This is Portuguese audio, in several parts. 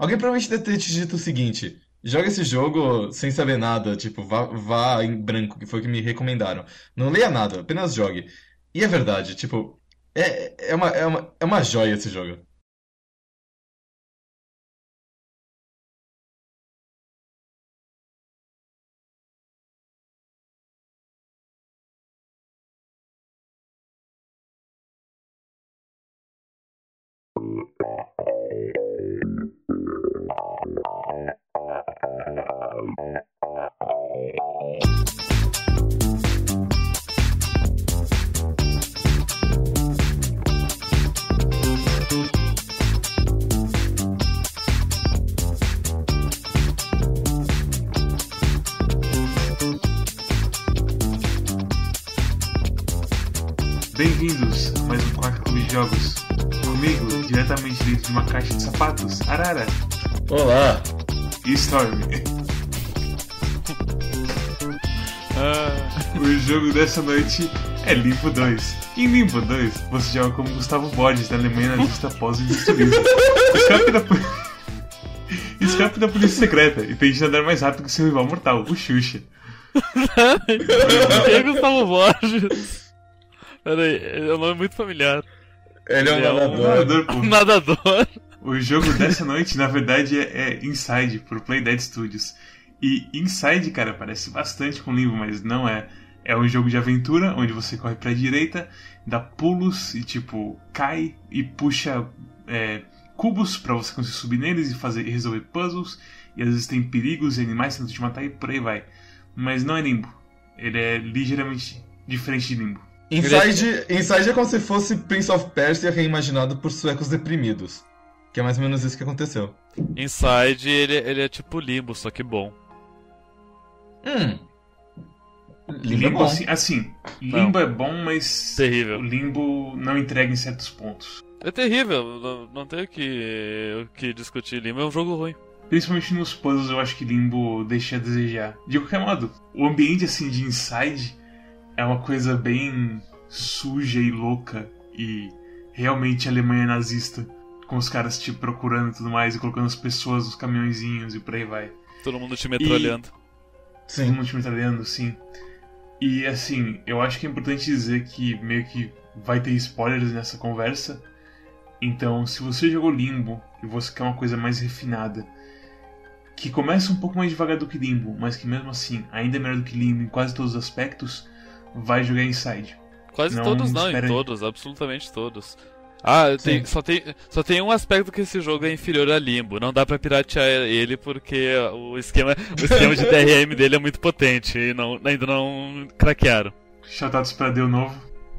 Alguém provavelmente deve ter te dito o seguinte: joga esse jogo sem saber nada, tipo, vá, vá em branco, que foi o que me recomendaram. Não leia nada, apenas jogue. E é verdade, tipo, é, é, uma, é, uma, é uma joia esse jogo. Bem-vindos a mais um Quarto Clube de Jogos. Comigo, diretamente dentro de uma caixa de sapatos, Arara Olá! e Storm. Ah, O jogo dessa noite é Limbo 2. Em Limbo 2, você joga como Gustavo Borges, da Alemanha nazista após o industrialismo. Escape da, Escape da polícia secreta e tente nadar mais rápido que seu rival mortal, o Xuxa. quem é Gustavo Borges? Peraí, é um nome muito familiar. Ele é um é um nadador. Um nadador. O jogo dessa noite, na verdade, é, é Inside, por Playdead Studios. E Inside, cara, parece bastante com Limbo, mas não é. É um jogo de aventura, onde você corre pra direita, dá pulos e, tipo, cai e puxa é, cubos pra você conseguir subir neles e fazer e resolver puzzles. E às vezes tem perigos e animais tentando te matar e por aí vai. Mas não é Limbo. Ele é ligeiramente diferente de Limbo. Inside, Inside é como se fosse Prince of Persia reimaginado por suecos deprimidos. Que é mais ou menos isso que aconteceu. Inside, ele, ele é tipo limbo, só que bom. Hum. Limbo é Limbo, bom. assim, assim, Limbo é bom, mas Terrível. o Limbo não entrega em certos pontos. É terrível, não, não tem o que, o que discutir. Limbo é um jogo ruim. Principalmente nos puzzles, eu acho que Limbo deixa a desejar. De qualquer modo, o ambiente assim de Inside é uma coisa bem suja e louca e realmente Alemanha nazista, com os caras te procurando e tudo mais e colocando as pessoas nos caminhõezinhos e por aí vai. Todo mundo te metralhando. Todo Sim. mundo te metralhando, sim. E assim, eu acho que é importante dizer que meio que vai ter spoilers nessa conversa. Então, se você jogou Limbo e você quer uma coisa mais refinada, que começa um pouco mais devagar do que Limbo, mas que mesmo assim ainda é melhor do que Limbo em quase todos os aspectos, vai jogar Inside. Quase Não, todos não, em todos, absolutamente todos. Ah, tem, só, tem, só tem um aspecto que esse jogo é inferior a Limbo. Não dá pra piratear ele porque o esquema, o esquema de DRM dele é muito potente e não, ainda não craquearam. Shoutouts pra Deu Novo.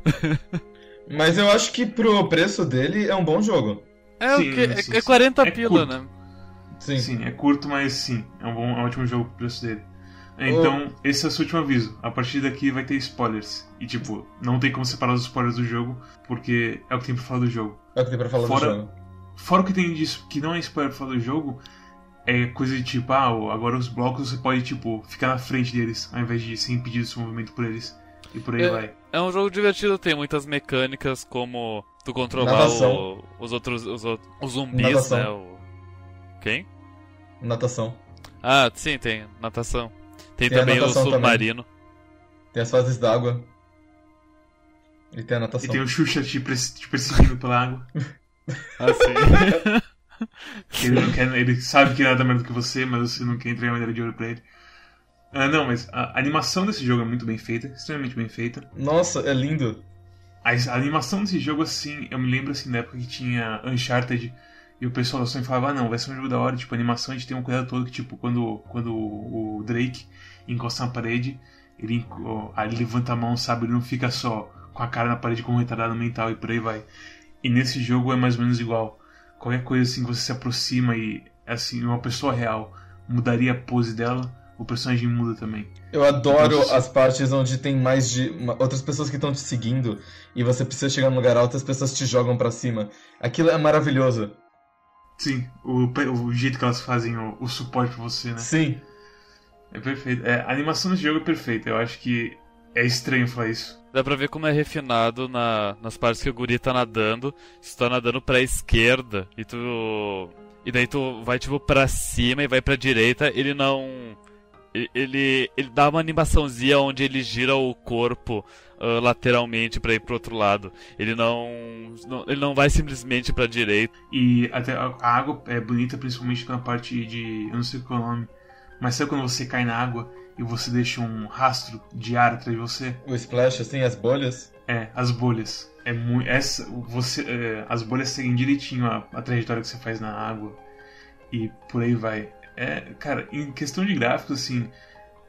Mas eu acho que pro preço dele é um bom jogo. É, Sim, o que, é, é sim. 40 É pila, curto. né? Sim. Sim, é curto, mas sim, é um, bom, é um ótimo jogo pro preço dele. Então, esse é o seu último aviso. A partir daqui vai ter spoilers. E tipo, não tem como separar os spoilers do jogo, porque é o que tem pra falar do jogo. É o que tem pra falar Fora- do jogo. Fora o que tem disso, que não é spoiler pra falar do jogo, é coisa de tipo, ah, agora os blocos você pode, tipo, ficar na frente deles, ao invés de ser impedido seu movimento por eles. E por aí É. vai. É um jogo divertido, tem muitas mecânicas como tu controlar o- os outros os, os zumbis, Natação. né? O... Quem? Natação. Ah, sim, tem natação. Tem, Tem também o natação também. submarino. Tem as fases d'água. E tem a E natação. tem o Xuxa te, te perseguindo pela água. Ah, sim. Ele, não quer, ele sabe que nada melhor do que você, mas você não quer entregar a medalha de ouro pra ele. Ah, não, mas a animação desse jogo é muito bem feita, extremamente bem feita. Nossa, é lindo. A, a animação desse jogo, assim, eu me lembro assim, da época que tinha Uncharted e o pessoal da Sony falava, ah não, vai ser um jogo da hora, tipo, a animação a gente tem um cuidado todo que, tipo, quando, quando o Drake encosta na parede, ele, aí ele levanta a mão, sabe, ele não fica só com a cara na parede com um retardado mental e por aí vai. E nesse jogo é mais ou menos igual. Qualquer coisa assim que você se aproxima e, assim, uma pessoa real mudaria a pose dela, o personagem muda também. Eu adoro Nossa. as partes onde tem mais de uma- outras pessoas que estão te seguindo e você precisa chegar num lugar alto e as pessoas te jogam pra cima. Aquilo é maravilhoso. Sim, o, o jeito que elas fazem o, o suporte pra você, né? Sim. É perfeito. É, a animação desse jogo é perfeita. Eu acho que é estranho falar isso. Dá pra ver como é refinado na, nas partes que o guri tá nadando. Se tu tá nadando pra esquerda e tu e daí tu vai tipo pra cima e vai pra direita, ele não. Ele, ele dá uma animaçãozinha onde ele gira o corpo uh, lateralmente para ir pro outro lado. Ele não, não, ele não vai simplesmente pra direita. E até a água é bonita, principalmente na parte de. Eu não sei qual é o nome. Mas sabe quando você cai na água e você deixa um rastro de ar atrás de você? O splash, assim, as bolhas? É, as bolhas. É muito. Essa, você, é, as bolhas seguem direitinho a, a trajetória que você faz na água. E por aí vai. É, cara, em questão de gráficos, assim,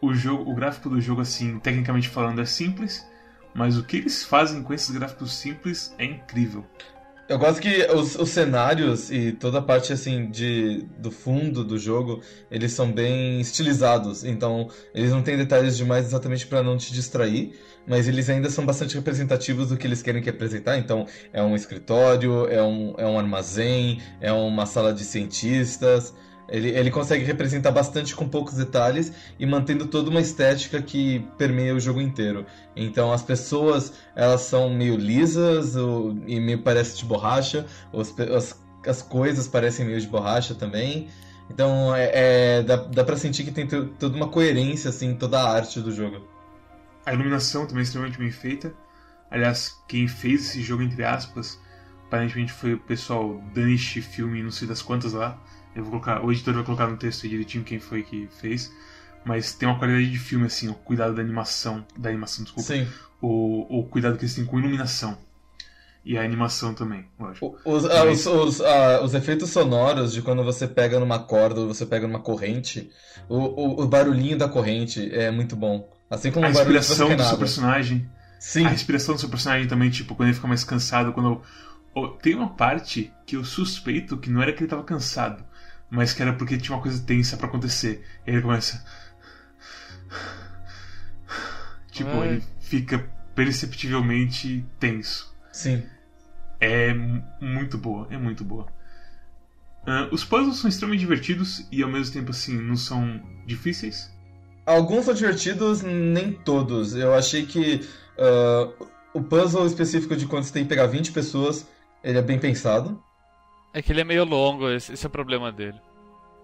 o jogo, o gráfico do jogo, assim, tecnicamente falando, é simples, mas o que eles fazem com esses gráficos simples é incrível. Eu gosto que os, os, cenários e toda a parte assim de do fundo do jogo, eles são bem estilizados, então eles não têm detalhes demais exatamente para não te distrair, mas eles ainda são bastante representativos do que eles querem que apresentar. Então, é um escritório, é um, é um armazém, é uma sala de cientistas, ele, ele consegue representar bastante com poucos detalhes e mantendo toda uma estética que permeia o jogo inteiro. Então as pessoas elas são meio lisas ou, e meio parece de borracha, os, as, as coisas parecem meio de borracha também. Então é, é dá, dá pra sentir que tem toda uma coerência assim, toda a arte do jogo. A iluminação também é extremamente bem feita. Aliás, quem fez esse jogo, entre aspas, aparentemente foi o pessoal Danish Filme, não sei das quantas lá. Eu vou colocar, o editor vai colocar no texto direitinho quem foi que fez. Mas tem uma qualidade de filme, assim, o cuidado da animação. Da animação, desculpa. Sim. O, o cuidado que eles têm com iluminação. E a animação também, lógico. Os, ah, os, os, ah, os, efeitos sonoros de quando você pega numa corda ou você pega numa corrente, o, o, o barulhinho da corrente é muito bom. Assim como a respiração do seu personagem. Sim. A respiração do seu personagem também, tipo, quando ele fica mais cansado, quando. Oh, tem uma parte que eu suspeito que não era que ele tava cansado mas que era porque tinha uma coisa tensa para acontecer. E aí ele começa. Tipo, Ai. ele fica perceptivelmente tenso. Sim. É muito boa, é muito boa. Uh, os puzzles são extremamente divertidos e ao mesmo tempo assim não são difíceis. Alguns são divertidos, nem todos. Eu achei que uh, o puzzle específico de quando você tem que pegar 20 pessoas, ele é bem pensado. É que ele é meio longo, esse, esse é o problema dele.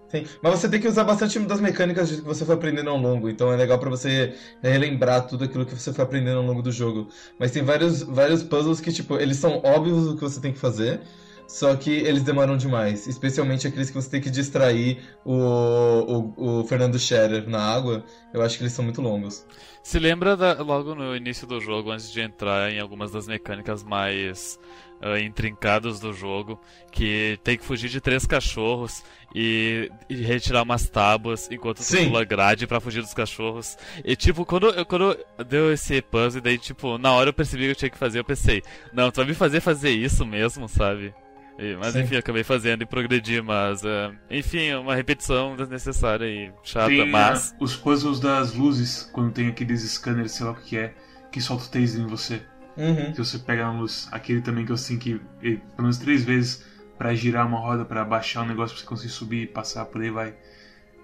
Sim, mas você tem que usar bastante das mecânicas que você foi aprendendo ao longo, então é legal para você relembrar tudo aquilo que você foi aprendendo ao longo do jogo. Mas tem vários, vários puzzles que, tipo, eles são óbvios o que você tem que fazer, só que eles demoram demais. Especialmente aqueles que você tem que distrair o, o, o Fernando Scherer na água, eu acho que eles são muito longos. Se lembra da, logo no início do jogo, antes de entrar em algumas das mecânicas mais uh, intrincados do jogo, que tem que fugir de três cachorros e, e retirar umas tábuas enquanto tu pula grade para fugir dos cachorros. E tipo, quando, quando deu esse puzzle, daí tipo, na hora eu percebi que eu tinha que fazer, eu pensei, não, tu vai me fazer fazer isso mesmo, sabe? E, mas Sim. enfim, acabei fazendo e progredi, mas uh, enfim, uma repetição desnecessária e chata, tem, mas. Uh, os puzzles das luzes, quando tem aqueles scanners, sei lá o que é, que solta o taser em você. Uhum. Que você pega a luz. Aquele também que eu tenho que, pelo menos três vezes, para girar uma roda, para baixar um negócio pra você conseguir subir e passar por aí vai.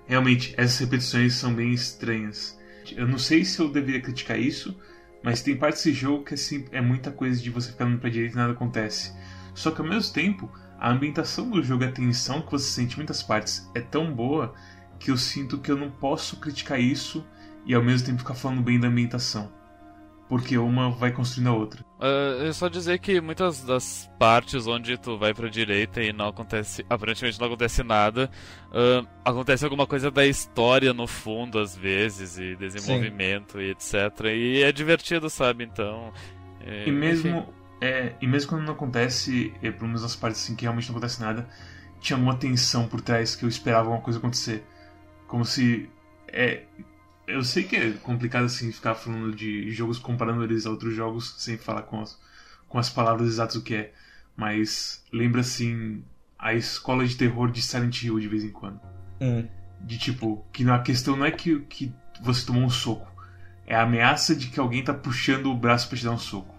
Realmente, essas repetições são bem estranhas. Eu não sei se eu deveria criticar isso, mas tem parte desse jogo que assim, é muita coisa de você ficar indo pra direita e nada acontece. Só que ao mesmo tempo, a ambientação do jogo, a tensão que você sente em muitas partes é tão boa que eu sinto que eu não posso criticar isso e ao mesmo tempo ficar falando bem da ambientação porque uma vai construindo a outra. Uh, é só dizer que muitas das partes onde tu vai pra direita e não acontece, aparentemente não acontece nada, uh, acontece alguma coisa da história no fundo às vezes, e desenvolvimento Sim. e etc. E é divertido, sabe? Então. É, e mesmo. É, e mesmo quando não acontece, é, pelo menos nas partes assim que realmente não acontece nada, tinha alguma tensão por trás que eu esperava alguma coisa acontecer. Como se. É, eu sei que é complicado assim ficar falando de jogos comparando eles a outros jogos sem falar com as, com as palavras exatas o que é, mas lembra assim a escola de terror de Silent Hill de vez em quando. Hum. De tipo, que a questão não é que, que você tomou um soco, é a ameaça de que alguém tá puxando o braço para te dar um soco.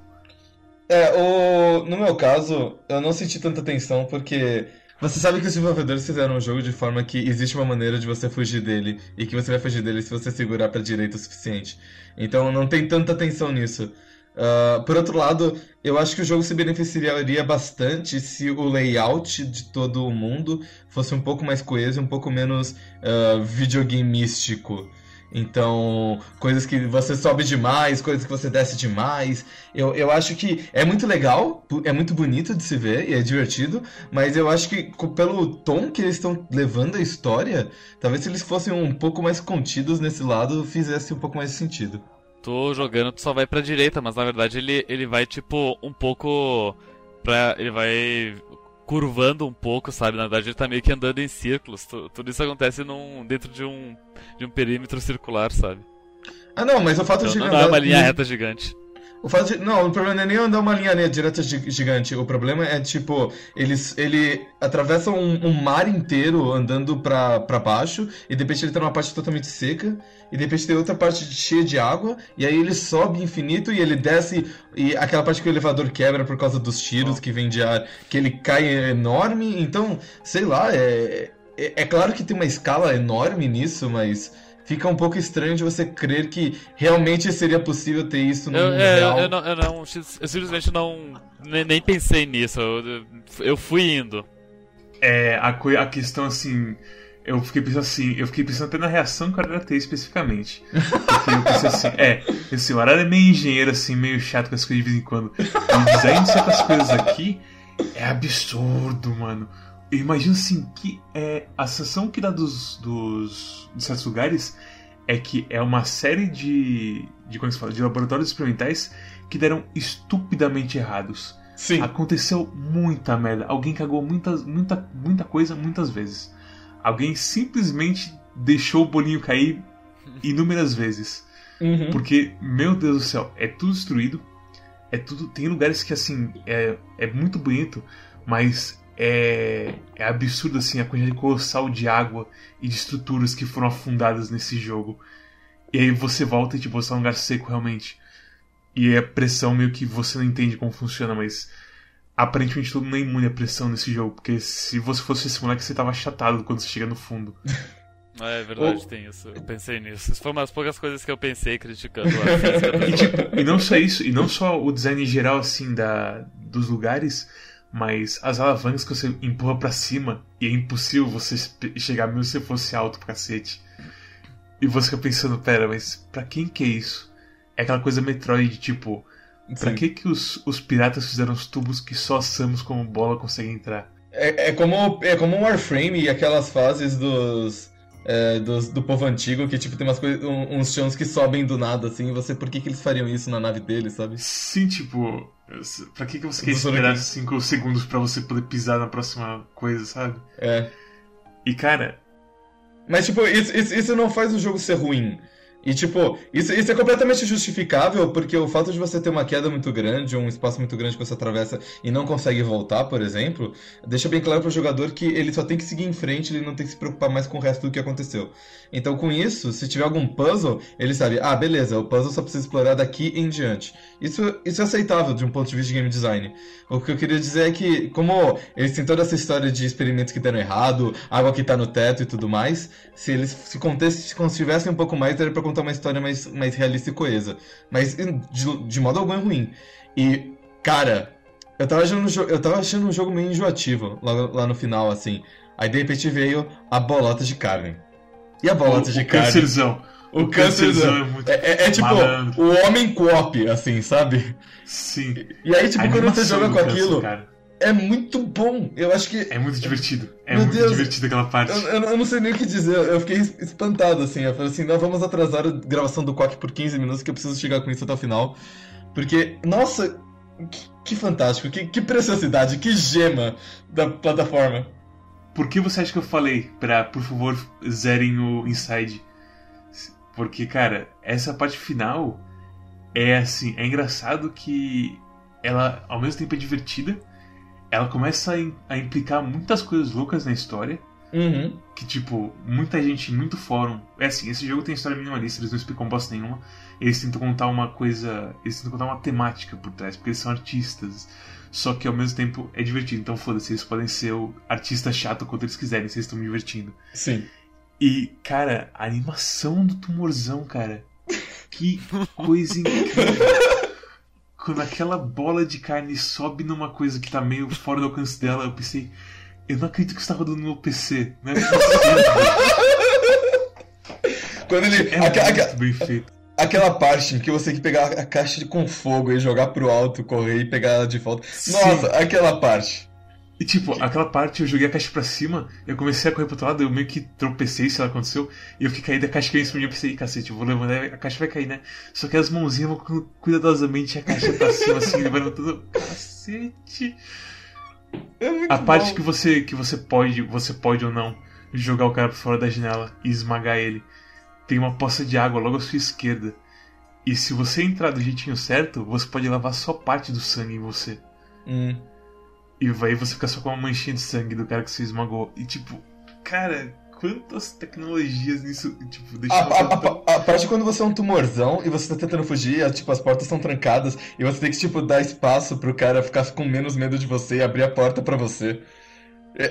É, o... no meu caso, eu não senti tanta tensão porque você sabe que os desenvolvedores fizeram um jogo de forma que existe uma maneira de você fugir dele e que você vai fugir dele se você segurar para direita o suficiente. Então não tem tanta tensão nisso. Uh, por outro lado, eu acho que o jogo se beneficiaria bastante se o layout de todo o mundo fosse um pouco mais coeso, um pouco menos uh, videogameístico. Então, coisas que você sobe demais, coisas que você desce demais. Eu, eu acho que é muito legal, é muito bonito de se ver e é divertido, mas eu acho que pelo tom que eles estão levando a história, talvez se eles fossem um pouco mais contidos nesse lado, fizesse um pouco mais sentido. Tô jogando, tu só vai pra direita, mas na verdade ele, ele vai tipo um pouco pra. Ele vai curvando um pouco, sabe? Na verdade, ele tá meio que andando em círculos. Tudo isso acontece num, dentro de um, de um perímetro circular, sabe? Ah, não, mas o fato então, de. Não é uma linha reta gigante. O fato de, não, o problema não é nem andar uma linha direta gigante. O problema é, tipo, eles, ele atravessa um, um mar inteiro andando pra, pra baixo, e de repente ele tá numa parte totalmente seca, e de repente tem outra parte cheia de água, e aí ele sobe infinito e ele desce, e aquela parte que o elevador quebra por causa dos tiros oh. que vem de ar, que ele cai enorme. Então, sei lá, é, é, é claro que tem uma escala enorme nisso, mas fica um pouco estranho de você crer que realmente seria possível ter isso no eu, mundo é, real. Eu, não, eu, não, eu simplesmente não nem, nem pensei nisso. Eu, eu, fui indo. É, a, a questão assim, eu fiquei pensando assim, eu fiquei pensando até na reação que o Arara ter especificamente. Porque eu pensei assim, é, assim, o Arara é meio engenheiro, assim, meio chato com as coisas de vez em quando. O design de certas coisas aqui é absurdo, mano. Eu imagino assim que é, a sensação que dá dos, dos, de certos lugares é que é uma série de, de, como se fala, de laboratórios experimentais que deram estupidamente errados. Sim. Aconteceu muita merda. Alguém cagou muitas, muita, muita coisa muitas vezes. Alguém simplesmente deixou o bolinho cair inúmeras vezes. Uhum. Porque, meu Deus do céu, é tudo destruído. É tudo. Tem lugares que assim é, é muito bonito, mas é, é absurdo assim a quantidade colossal de água e de estruturas que foram afundadas nesse jogo. E aí você volta e tipo, você tá num lugar seco realmente. E é pressão meio que você não entende como funciona, mas aparentemente todo mundo é imune à pressão nesse jogo, porque se você fosse esse moleque, você tava achatado quando você chega no fundo. É verdade, tem isso. Eu pensei nisso. Isso foi uma das poucas coisas que eu pensei criticando a e, tipo, e não só isso, e não só o design geral assim da, dos lugares, mas as alavancas que você empurra para cima e é impossível você chegar mesmo se você fosse alto pra cacete. E você fica pensando, pera, mas pra quem que é isso? É aquela coisa Metroid, tipo, pra que que os, os piratas fizeram os tubos que só Samus como bola conseguem entrar? É, é, como, é como um Warframe e aquelas fases dos, é, dos, do povo antigo que, tipo, tem umas coisas, uns chãos que sobem do nada, assim, e você, por que que eles fariam isso na nave deles, sabe? Sim, tipo, Pra que, que você quer esperar 5 segundos para você poder pisar na próxima coisa, sabe? É. E cara. Mas, tipo, isso, isso, isso não faz o jogo ser ruim. E, tipo, isso, isso é completamente justificável, porque o fato de você ter uma queda muito grande, um espaço muito grande que você atravessa e não consegue voltar, por exemplo, deixa bem claro para o jogador que ele só tem que seguir em frente, ele não tem que se preocupar mais com o resto do que aconteceu. Então, com isso, se tiver algum puzzle, ele sabe, ah, beleza, o puzzle só precisa explorar daqui em diante. Isso, isso é aceitável de um ponto de vista de game design. O que eu queria dizer é que, como eles têm toda essa história de experimentos que deram errado, água que tá no teto e tudo mais, se eles se, contest, se tivessem um pouco mais, daria pra contar uma história mais, mais realista e coesa. Mas de, de modo algum é ruim. E, cara, eu tava achando, eu tava achando um jogo meio enjoativo lá, lá no final, assim. Aí de repente veio a bolota de carne. E a bolota o, de o carne. Câncerzão. O câncerzão. É, muito é, é, é tipo malandro. o homem coop, assim, sabe? Sim. E aí, tipo, a quando você joga com aquilo. É muito bom. Eu acho que. É muito divertido. É Meu muito Deus, divertido aquela parte. Eu, eu, eu, não sei nem o que dizer. Eu fiquei espantado, assim. Eu falei assim: não, vamos atrasar a gravação do Quack por 15 minutos, que eu preciso chegar com isso até o final. Porque, nossa, que, que fantástico, que, que preciosidade, que gema da plataforma. Por que você acha que eu falei pra, por favor, zerem o Inside? Porque, cara, essa parte final é assim, é engraçado que ela ao mesmo tempo é divertida ela começa a, a implicar muitas coisas loucas na história. Uhum. Que, tipo, muita gente, muito fórum. É assim, esse jogo tem história minimalista, eles não explicam bosta nenhuma. Eles tentam contar uma coisa. Eles tentam contar uma temática por trás, porque eles são artistas. Só que ao mesmo tempo é divertido. Então foda-se, eles podem ser o artista chato quanto eles quiserem, se eles estão me divertindo. Sim. E, cara, a animação do tumorzão, cara. Que coisa incrível. quando aquela bola de carne sobe numa coisa que tá meio fora do alcance dela, eu pensei, eu não acredito que isso tá rodando no meu PC. Não é possível. Quando ele. É muito bem feito. aquela parte em que você tem que pegar a caixa com fogo e jogar pro alto, correr e pegar ela de volta. Sim. Nossa, aquela parte. E tipo, aquela parte eu joguei a caixa pra cima, eu comecei a correr pro outro lado, eu meio que tropecei, sei lá aconteceu, e eu fiquei caído, a caixa caiu em cima de mim, eu pensei, cacete, eu vou levantar, a caixa vai cair, né? Só que as mãozinhas vão cu- cuidadosamente a caixa pra cima, assim, levantando. Cacete! É A parte bom. que você que você pode, você pode ou não jogar o cara pra fora da janela e esmagar ele. Tem uma poça de água logo à sua esquerda. E se você entrar do jeitinho certo, você pode lavar só parte do sangue em você. Hum. E vai você ficar só com uma manchinha de sangue do cara que você esmagou. E tipo, cara, quantas tecnologias nisso, tipo, A, deixaram a, a, tão- a parte quando você é um tumorzão e você tá tentando fugir, a- tipo, as portas estão trancadas e você tem que, tipo, dar espaço pro cara ficar com menos medo de você e abrir a porta pra você.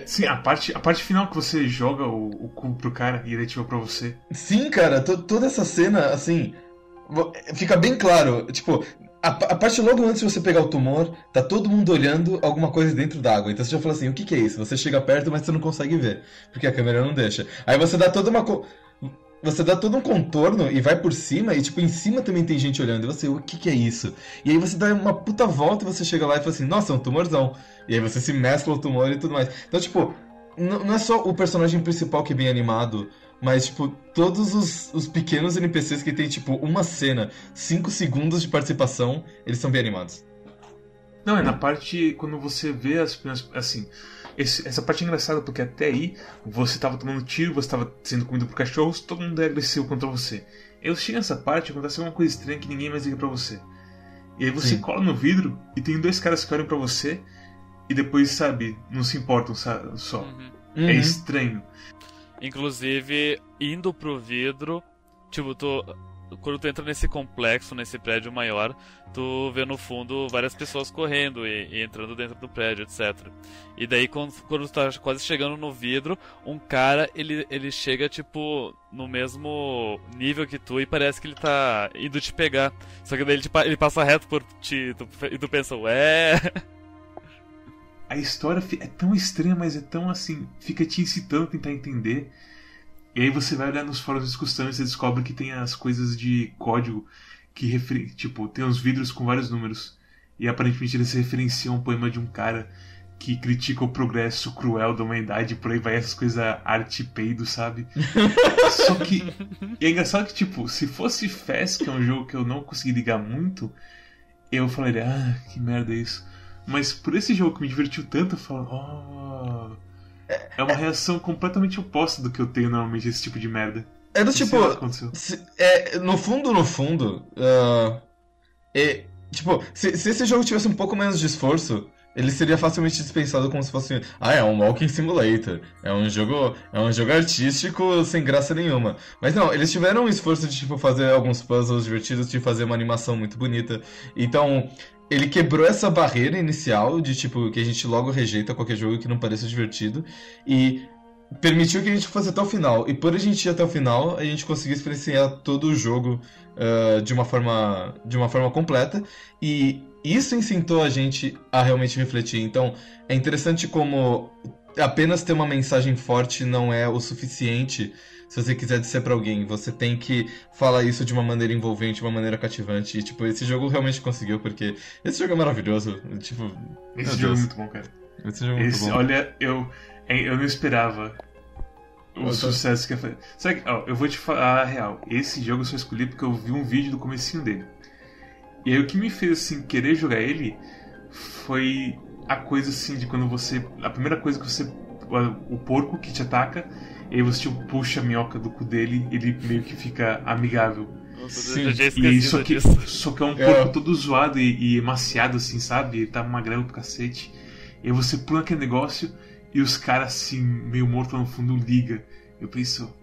Sim, a parte, a parte final que você joga o, o cubo pro cara e ele ativa pra você. Sim, cara, to- toda essa cena, assim, fica bem claro. Tipo, a, a parte logo antes de você pegar o tumor, tá todo mundo olhando alguma coisa dentro d'água. Então você já fala assim: o que, que é isso? Você chega perto, mas você não consegue ver, porque a câmera não deixa. Aí você dá toda uma. co- Você dá todo um contorno e vai por cima, e tipo, em cima também tem gente olhando. E você, o que, que é isso? E aí você dá uma puta volta e você chega lá e fala assim: nossa, é um tumorzão. E aí você se mescla o tumor e tudo mais. Então, tipo, não é só o personagem principal que é bem animado, mas, tipo, todos os, os pequenos NPCs que tem, tipo, uma cena, cinco segundos de participação, eles são bem animados. Não, é na parte quando você vê as primeiras. Assim, esse- essa parte é engraçada porque até aí você tava tomando tiro, você tava sendo comido por cachorros, todo mundo é agressivo contra você. Eu chego nessa parte acontece alguma coisa estranha que ninguém mais liga pra você. E aí você Sim. cola no vidro e tem dois caras que olham pra você e depois, sabe, não se importam sa- só. Uhum. Uhum. É estranho. Inclusive, indo pro vidro, tipo, tu. Quando tu entra nesse complexo, nesse prédio maior, tu vê no fundo várias pessoas correndo e, e entrando dentro do prédio, etc. E daí, quando, quando tu tá quase chegando no vidro, um cara, ele, ele chega, tipo, no mesmo nível que tu e parece que ele tá indo te pegar. Só que daí ele, te ele passa reto por ti tu- e tu pensa, ué... A história é tão estranha, mas é tão assim, fica te incitando a tentar entender. E aí você vai olhar nos fóruns de discussão e você descobre que tem as coisas de código que referen tipo, tem os vidros com vários números. E aparentemente eles referenciam um poema de um cara que critica o progresso cruel da humanidade, por aí vai essas coisas arte peido, sabe? Só que. E é engraçado que, tipo, se fosse Fast, que é um jogo que eu não consegui ligar muito, eu falaria, ah, que merda é isso. Mas por esse jogo que me divertiu tanto, eu falo, oh. É uma reação completamente oposta do que eu tenho normalmente esse tipo de merda. É do tipo. se- é, no fundo, no fundo. ah, é, tipo, se, se esse jogo tivesse um pouco menos de esforço, ele seria facilmente dispensado como se fosse. Ah, é um Walking Simulator. É um jogo. É um jogo artístico sem graça nenhuma. Mas não, eles tiveram um esforço de tipo, fazer alguns puzzles divertidos, de fazer uma animação muito bonita. Então. Ele quebrou essa barreira inicial de tipo que a gente logo rejeita qualquer jogo que não pareça divertido e permitiu que a gente fosse até o final. E por a gente ir até o final, a gente conseguiu experienciar todo o jogo ah, de, uma forma, de uma forma completa. E isso incitou a gente a realmente refletir. Então, é interessante como apenas ter uma mensagem forte não é o suficiente se você quiser dizer pra alguém. Você tem que falar isso de uma maneira envolvente, de uma maneira cativante. E, tipo, esse jogo realmente conseguiu, porque esse jogo é maravilhoso. Tipo, Esse jogo Deus. é muito bom, cara. esse jogo é muito Esse, bom. olha, eu, eu não esperava o Eu tô- sucesso que ia fazer. Sabe, ó, eu vou te falar a real. Esse jogo eu só escolhi porque eu vi um vídeo do comecinho dele. E aí o que me fez assim querer jogar ele foi a coisa assim de quando você. A primeira coisa que você. O porco que te ataca, e aí você tipo, puxa a minhoca do cu dele, ele meio que fica amigável. Nossa, Sim. E esquecido só que, disso. só que é um É. porco todo zoado e, e emaciado, assim, sabe? Ele tá magrelo pro cacete. E aí você pula aquele negócio e os caras, assim, meio morto no fundo, liga. Eu penso,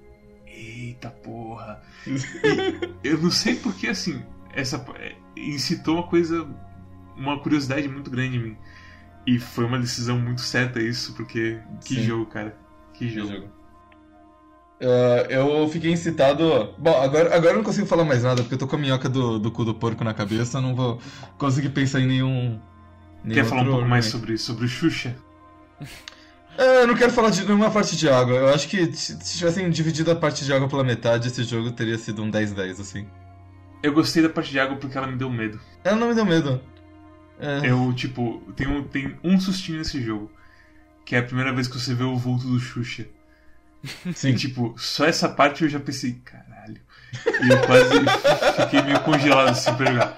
eita porra. E eu não sei porque, assim, essa é, incitou uma coisa, uma curiosidade muito grande em mim. E foi uma decisão muito certa isso, porque que Sim. jogo, cara. Que Que jogo. Uh, eu fiquei incitado. Bom, agora, agora eu não consigo falar mais nada, porque eu tô com a minhoca do, do cu do porco na cabeça, não vou conseguir pensar em nenhum. nenhum Quer falar um pouco mais sobre, sobre o Xuxa? É, eu não quero falar de nenhuma parte de água. Eu acho que se se tivessem dividido a parte de água pela metade, esse jogo teria sido um 10-10, assim. Eu gostei da parte de água porque ela me deu medo. Ela não me deu medo. É, Eu, tipo, tem um, tem um sustinho nesse jogo. Que é a primeira vez que você vê o vulto do Xuxa. Sim. E, tipo, só essa parte eu já pensei, caralho. E eu quase fiquei meio congelado assim pra jogar.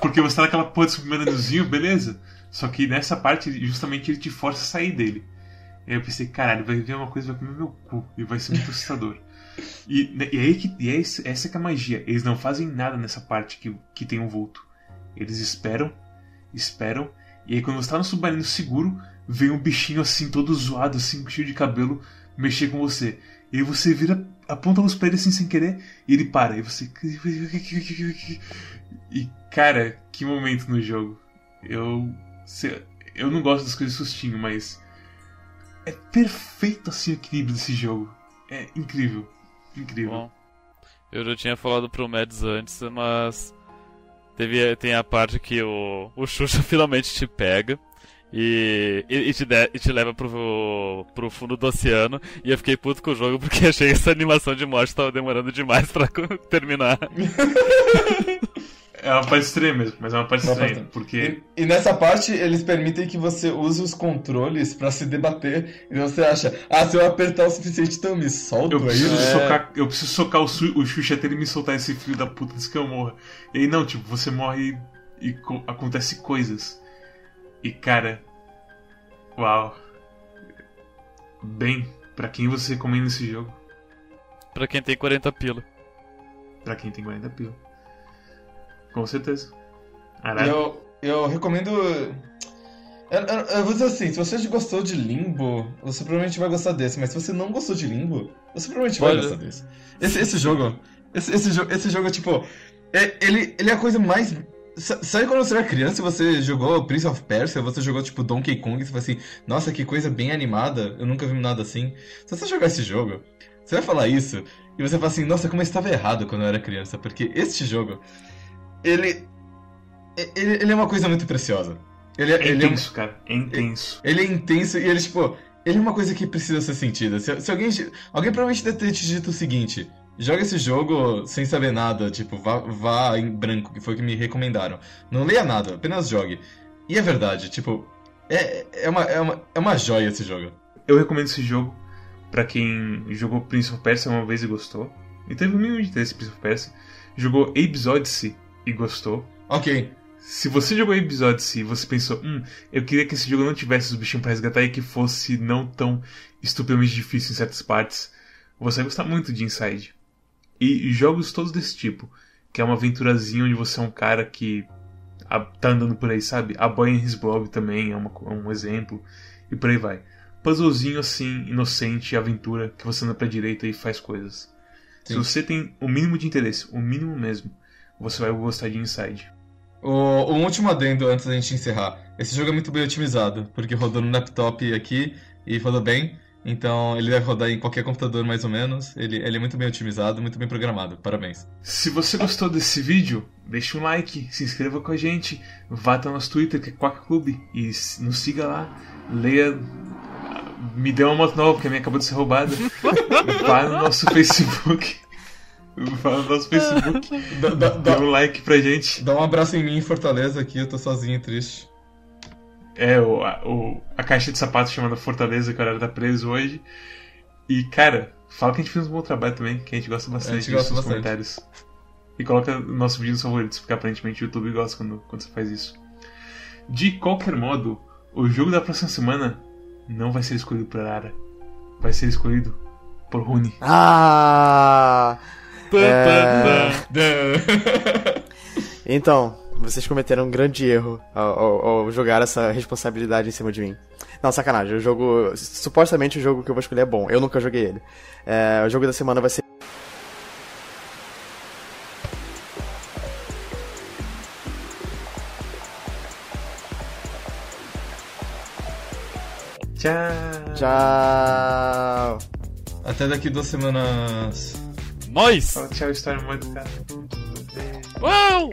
Porque você tá naquela porra desse primeiro menuzinho, beleza. Só que nessa parte, justamente ele te força a sair dele. Aí eu pensei, caralho, vai vir uma coisa vai comer meu cu. E vai ser muito assustador. E, né, e aí que, e é essa que é a magia. Eles não fazem nada nessa parte que, que tem um vulto. Eles esperam, esperam. E aí quando você tá no submarino seguro, vem um bichinho assim, todo zoado, assim, cheio de cabelo, mexer com você. E aí você vira, aponta pra ele assim sem querer, e ele para. E você. E cara, que momento no jogo. Eu. Eu não gosto das coisas sustinho, mas. É perfeito assim o equilíbrio desse jogo. É incrível. Incrível. Bom, eu já tinha falado pro Mads antes, mas teve, tem a parte que o, o Xuxa finalmente te pega e, e, e te, de- e te leva pro, pro fundo do oceano. E eu fiquei puto com o jogo porque achei que essa animação de morte tava demorando demais pra terminar. É uma parte estranha mesmo, mas é uma parte Uma estranha. Porque. E, e nessa parte, eles permitem que você use os controles pra se debater. E você acha, ah, se eu apertar o suficiente, então eu me solto Eu preciso. É. socar, eu preciso socar o, Su- o Xuxa até ele me soltar esse filho da puta antes que eu morra. E aí não, tipo, você morre e, e co- acontece coisas. E cara. Uau. Bem, pra quem você recomenda esse jogo? Pra quem tem 40 pila. Pra quem tem 40 pila. Com certeza. Arara. Eu, eu recomendo. Eu, eu- eu vou dizer assim, se você gostou de Limbo, você provavelmente vai gostar desse, mas se você não gostou de Limbo, você provavelmente vai gostar desse. Esse, esse jogo. Esse, esse, esse jogo, tipo. é- ele, ele é a coisa mais. Sa- Sabe quando você era criança e você jogou Prince of Persia, você jogou tipo Donkey Kong e você fala assim, nossa, que coisa bem animada, eu nunca vi nada assim. Se você jogar esse jogo, você vai falar isso e você fala assim, nossa, como eu estava errado quando eu era criança, porque este jogo, ele. Ele, ele é uma coisa muito preciosa. Ele, É ele, é, intenso, cara. É intenso. ele é intenso e ele, tipo, ele é uma coisa que precisa ser sentida. Se, se alguém. Alguém provavelmente deve ter te dito o seguinte: joga esse jogo sem saber nada, tipo, vá, vá em branco, que foi o que me recomendaram. Não leia nada, apenas jogue. E é verdade, tipo, é, é, uma, é, uma, é uma joia esse jogo. Eu recomendo esse jogo pra quem jogou Prince of Persia uma vez e gostou. E teve o mínimo de interesse em Prince of Persia. Jogou Abe's Odyssey e gostou. Ok. Se você jogou Abe's Odyssey e você pensou, hum, eu queria que esse jogo não tivesse os bichinhos pra resgatar e que fosse não tão estupidamente difícil em certas partes, você vai gostar muito de Inside. E jogos todos desse tipo, que é uma aventurazinha onde você é um cara que tá andando por aí, sabe? A Boy in His Blob também é, uma é um exemplo, e por aí vai. Puzzlezinho assim, inocente, aventura, que você anda pra direita e faz coisas. Se Sim. você tem o mínimo de interesse, o mínimo mesmo, você vai gostar de Inside. O, um último adendo antes da gente encerrar. Esse jogo é muito bem otimizado, porque rodou no laptop aqui e rodou bem. Então ele deve rodar em qualquer computador mais ou menos. Ele, ele é muito bem otimizado, muito bem programado. Parabéns. Se você gostou desse vídeo, deixe um like, se inscreva com a gente, vá até o nosso Twitter, que é Quack Club, e nos siga lá, leia. Me dê uma moto nova, porque a minha acabou de ser roubada. vá no nosso Facebook. Vá no nosso Facebook, Dá, dá- dê dá- um like pra gente. dá um abraço em mim em Fortaleza aqui, eu tô sozinho e triste. É, o, a, o- a caixa de sapatos chamada Fortaleza, que o horário tá preso hoje. E, cara, fala que a gente fez um bom trabalho também, que a gente gosta bastante gente gosta nos bastante. comentários. E coloca nosso vídeo nos favoritos, porque aparentemente o YouTube gosta quando, quando você faz isso. De qualquer modo, o jogo da próxima semana não vai ser escolhido por Arara. Vai ser escolhido por Rune. Ah! É. Então, vocês cometeram um grande erro ao, ao- ao jogar essa responsabilidade em cima de mim. Não, sacanagem. O jogo. Supostamente o jogo que eu vou escolher é bom. Eu nunca joguei ele. É, o jogo da semana vai ser. Tchau! Tchau! Até daqui duas semanas. Nós! Fala tchau, história muito cara. Uau!